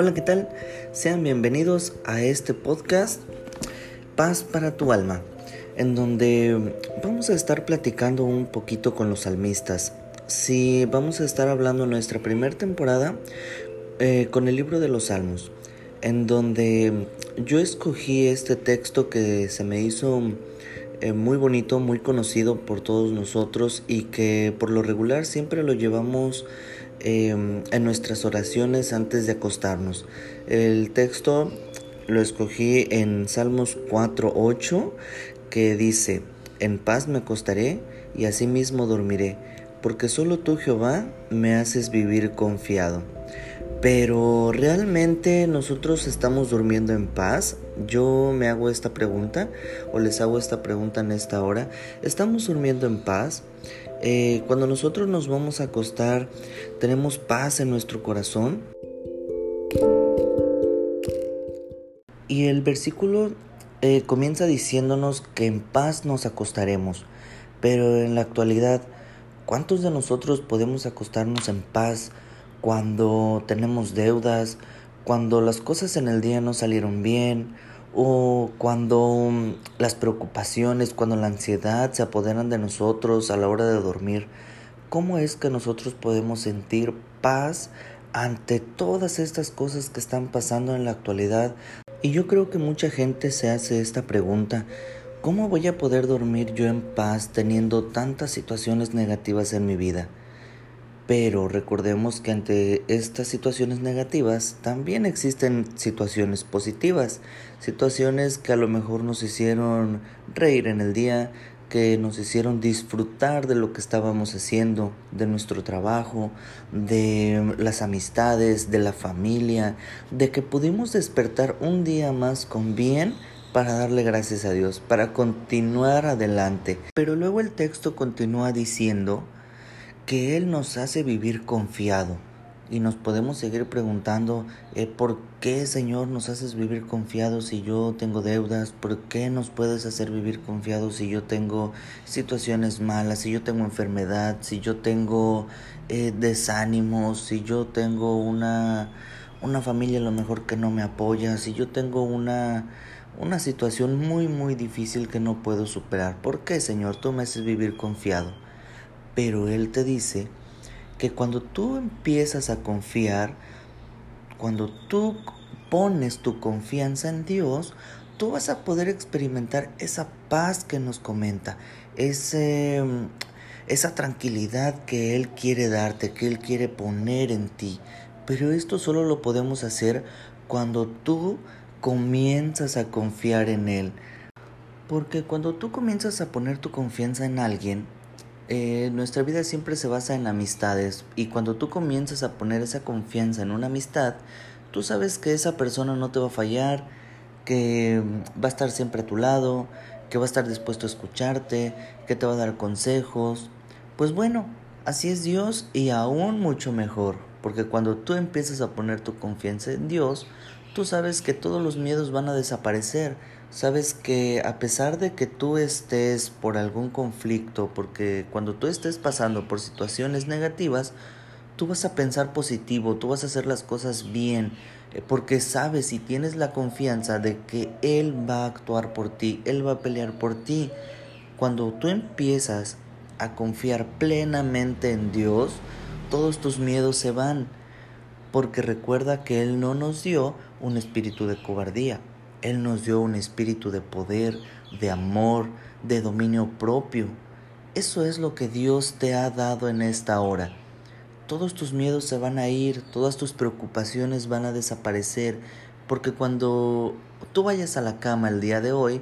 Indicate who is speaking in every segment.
Speaker 1: Hola, ¿qué tal? Sean bienvenidos a este podcast Paz para tu alma, en donde vamos a estar platicando un poquito con los salmistas. Si vamos a estar hablando nuestra primera temporada eh, con el libro de los Salmos, en donde yo escogí este texto que se me hizo eh, muy bonito, muy conocido por todos nosotros y que por lo regular siempre lo llevamos em, en nuestras oraciones antes de acostarnos. El texto lo escogí en Salmos 4.8 que dice, en paz me acostaré y asimismo dormiré, porque solo tú Jehová me haces vivir confiado. Pero ¿realmente nosotros estamos durmiendo en paz? Yo me hago esta pregunta o les hago esta pregunta en esta hora. ¿Estamos durmiendo en paz? Eh, cuando nosotros nos vamos a acostar, ¿tenemos paz en nuestro corazón? Y el versículo eh, comienza diciéndonos que en paz nos acostaremos. Pero en la actualidad, ¿cuántos de nosotros podemos acostarnos en paz? cuando tenemos deudas, cuando las cosas en el día no salieron bien o cuando mm, las preocupaciones, cuando la ansiedad se apoderan de nosotros a la hora de dormir. ¿Cómo es que nosotros podemos sentir paz ante todas estas cosas que están pasando en la actualidad? Y yo creo que mucha gente se hace esta pregunta. ¿Cómo voy a poder dormir yo en paz teniendo tantas situaciones negativas en mi vida? Pero recordemos que ante estas situaciones negativas también existen situaciones positivas, situaciones que a lo mejor nos hicieron reír en el día, que nos hicieron disfrutar de lo que estábamos haciendo, de nuestro trabajo, de las amistades, de la familia, de que pudimos despertar un día más con bien para darle gracias a Dios, para continuar adelante. Pero luego el texto continúa diciendo, que Él nos hace vivir confiado. Y nos podemos seguir preguntando, eh, ¿por qué Señor nos haces vivir confiados si yo tengo deudas? ¿Por qué nos puedes hacer vivir confiados si yo tengo situaciones malas, si yo tengo enfermedad, si yo tengo eh, desánimos, si yo tengo una, una familia a lo mejor que no me apoya, si yo tengo una, una situación muy muy difícil que no puedo superar? ¿Por qué Señor tú me haces vivir confiado? Pero Él te dice que cuando tú empiezas a confiar, cuando tú pones tu confianza en Dios, tú vas a poder experimentar esa paz que nos comenta, ese, esa tranquilidad que Él quiere darte, que Él quiere poner en ti. Pero esto solo lo podemos hacer cuando tú comienzas a confiar en Él. Porque cuando tú comienzas a poner tu confianza en alguien, eh, nuestra vida siempre se basa en amistades y cuando tú comienzas a poner esa confianza en una amistad, tú sabes que esa persona no te va a fallar, que va a estar siempre a tu lado, que va a estar dispuesto a escucharte, que te va a dar consejos. Pues bueno, así es Dios y aún mucho mejor, porque cuando tú empiezas a poner tu confianza en Dios, tú sabes que todos los miedos van a desaparecer, Sabes que a pesar de que tú estés por algún conflicto, porque cuando tú estés pasando por situaciones negativas, tú vas a pensar positivo, tú vas a hacer las cosas bien, eh, porque sabes y tienes la confianza de que Él va a actuar por ti, Él va a pelear por ti. Cuando tú empiezas a confiar plenamente en Dios, todos tus miedos se van, porque recuerda que Él no nos dio un espíritu de cobardía, él nos dio un espíritu de poder, de amor, de dominio propio. Eso es lo que Dios te ha dado en esta hora. Todos tus miedos se van a ir, todas tus preocupaciones van a desaparecer, porque cuando tú vayas a la cama el día de hoy,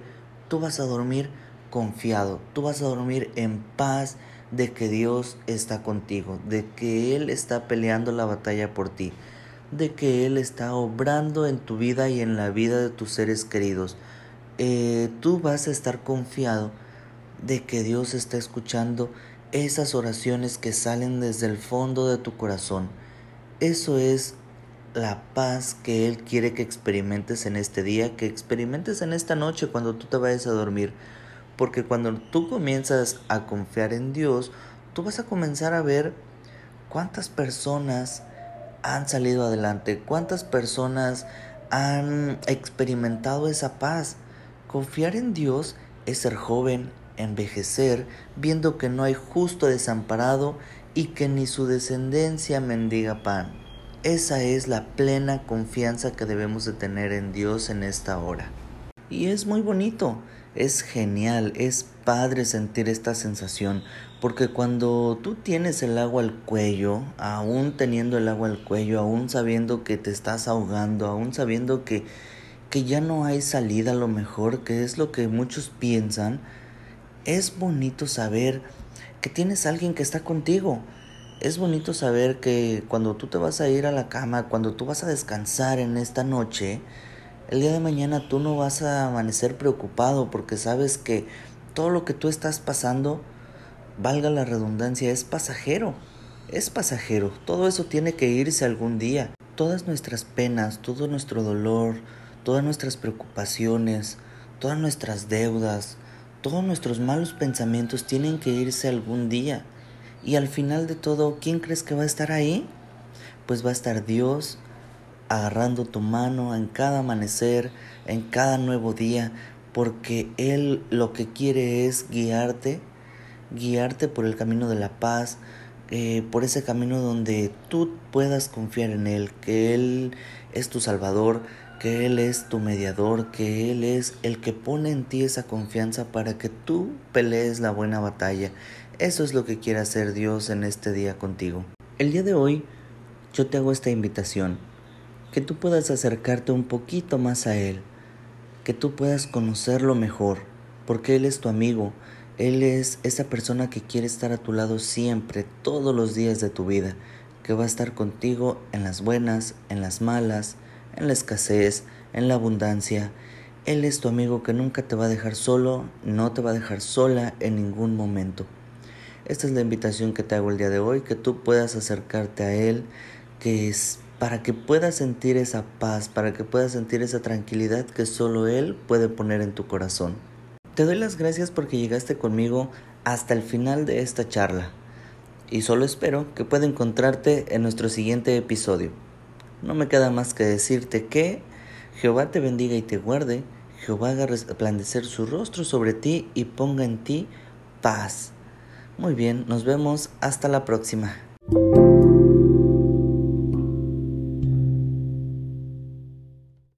Speaker 1: tú vas a dormir confiado, tú vas a dormir en paz de que Dios está contigo, de que Él está peleando la batalla por ti de que Él está obrando en tu vida y en la vida de tus seres queridos. Eh, tú vas a estar confiado de que Dios está escuchando esas oraciones que salen desde el fondo de tu corazón. Eso es la paz que Él quiere que experimentes en este día, que experimentes en esta noche cuando tú te vayas a dormir. Porque cuando tú comienzas a confiar en Dios, tú vas a comenzar a ver cuántas personas han salido adelante? ¿Cuántas personas han experimentado esa paz? Confiar en Dios es ser joven, envejecer, viendo que no hay justo desamparado y que ni su descendencia mendiga pan. Esa es la plena confianza que debemos de tener en Dios en esta hora. Y es muy bonito, es genial, es padre sentir esta sensación, porque cuando tú tienes el agua al cuello, aún teniendo el agua al cuello, aún sabiendo que te estás ahogando, aún sabiendo que, que ya no hay salida a lo mejor, que es lo que muchos piensan, es bonito saber que tienes alguien que está contigo. Es bonito saber que cuando tú te vas a ir a la cama, cuando tú vas a descansar en esta noche, el día de mañana tú no vas a amanecer preocupado porque sabes que todo lo que tú estás pasando, valga la redundancia, es pasajero. Es pasajero. Todo eso tiene que irse algún día. Todas nuestras penas, todo nuestro dolor, todas nuestras preocupaciones, todas nuestras deudas, todos nuestros malos pensamientos tienen que irse algún día. Y al final de todo, ¿quién crees que va a estar ahí? Pues va a estar Dios, agarrando tu mano en cada amanecer, en cada nuevo día, porque Él lo que quiere es guiarte, guiarte por el camino de la paz, eh, por ese camino donde tú puedas confiar en Él, que Él es tu Salvador, que Él es tu mediador, que Él es el que pone en ti esa confianza para que tú pelees la buena batalla. Eso es lo que quiere hacer Dios en este día contigo. El día de hoy yo te hago esta invitación que tú puedas acercarte un poquito más a Él, que tú puedas conocerlo mejor, porque Él es tu amigo, Él es esa persona que quiere estar a tu lado siempre, todos los días de tu vida, que va a estar contigo en las buenas, en las malas, en la escasez, en la abundancia. Él es tu amigo que nunca te va a dejar solo, no te va a dejar sola en ningún momento. Esta es la invitación que te hago el día de hoy, que tú puedas acercarte a Él, que es para que puedas sentir esa paz, para que puedas sentir esa tranquilidad que solo Él puede poner en tu corazón. Te doy las gracias porque llegaste conmigo hasta el final de esta charla y solo espero que pueda encontrarte en nuestro siguiente episodio. No me queda más que decirte que Jehová te bendiga y te guarde, Jehová haga resplandecer su rostro sobre ti y ponga en ti paz. Muy bien, nos vemos hasta la próxima.